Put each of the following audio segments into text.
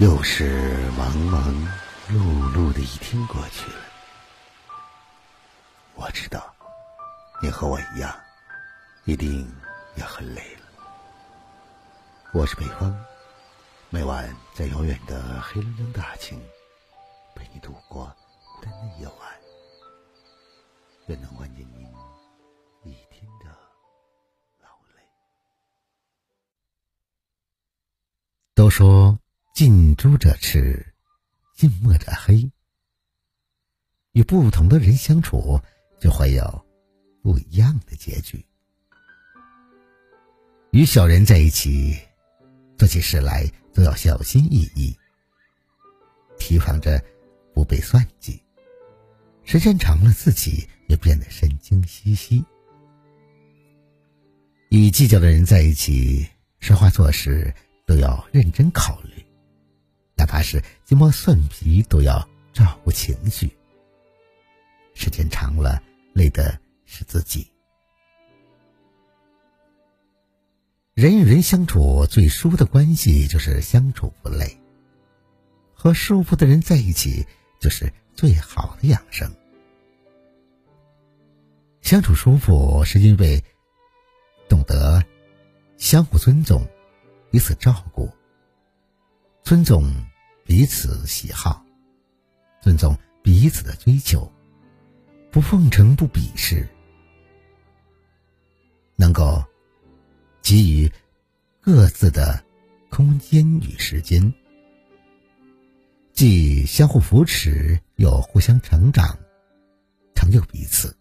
又是忙忙碌碌的一天过去了，我知道你和我一样，一定也很累了。我是北方，每晚在遥远的黑龙江大庆陪你度过孤单的夜晚，愿能缓解您一天的劳累。都说。近朱者赤，近墨者黑。与不同的人相处，就会有不一样的结局。与小人在一起，做起事来都要小心翼翼，提防着不被算计。时间长了，自己也变得神经兮兮。与计较的人在一起，说话做事都要认真考虑。哪怕是鸡毛蒜皮，都要照顾情绪。时间长了，累的是自己。人与人相处最舒服的关系，就是相处不累。和舒服的人在一起，就是最好的养生。相处舒服，是因为懂得相互尊重，彼此照顾，尊重。彼此喜好，尊重彼此的追求，不奉承不鄙视，能够给予各自的空间与时间，既相互扶持，又互相成长，成就彼此。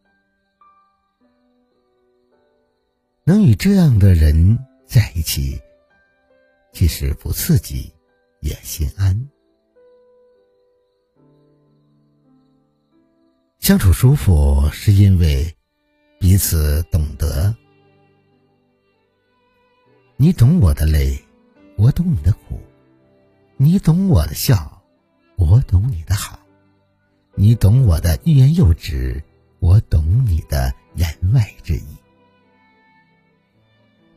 能与这样的人在一起，即使不刺激，也心安。相处舒服，是因为彼此懂得。你懂我的累，我懂你的苦；你懂我的笑，我懂你的好；你懂我的欲言又止，我懂你的言外之意。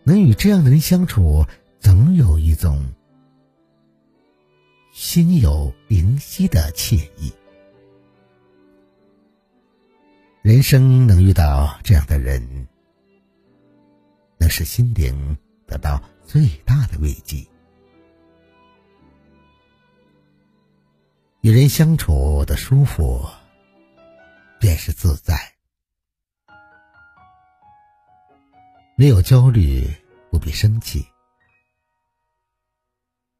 能与这样的人相处，总有一种心有灵犀的惬意。人生能遇到这样的人，能使心灵得到最大的慰藉。与人相处的舒服，便是自在。没有焦虑，不必生气，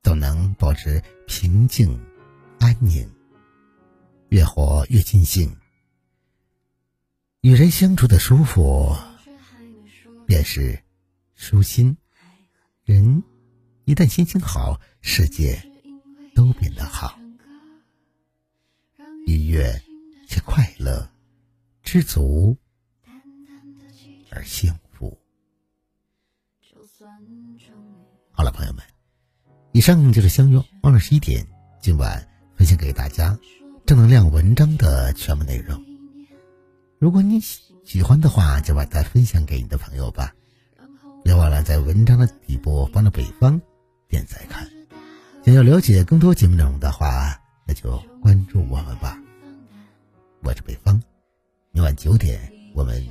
总能保持平静、安宁，越活越尽兴。与人相处的舒服，便是舒心。人一旦心情好，世界都变得好，愉悦且快乐，知足而幸福。好了，朋友们，以上就是相约二十一点今晚分享给大家正能量文章的全部内容。如果你喜欢的话，就把它分享给你的朋友吧。别忘了在文章的底部帮着北方点赞看。想要了解更多节目内容的话，那就关注我们吧。我是北方，明晚九点我们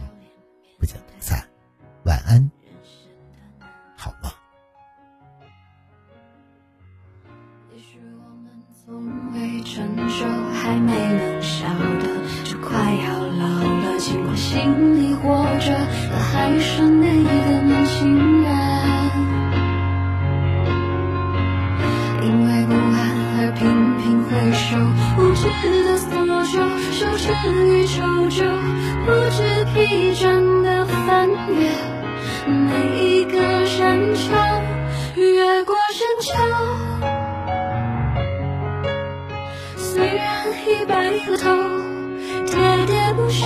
的还是那个年轻人，因为不安而频频回首，无知的索求，羞耻于求救，不知疲倦的翻越每一个山丘，越过山丘，虽然已白了头，喋喋不休。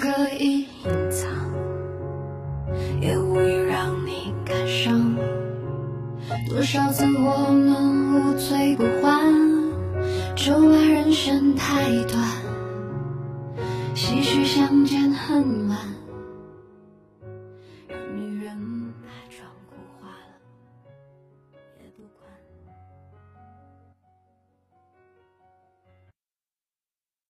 可以隐藏，也无意让你感伤。多少次我们无醉不欢，咒骂人生太短，唏嘘相见恨晚。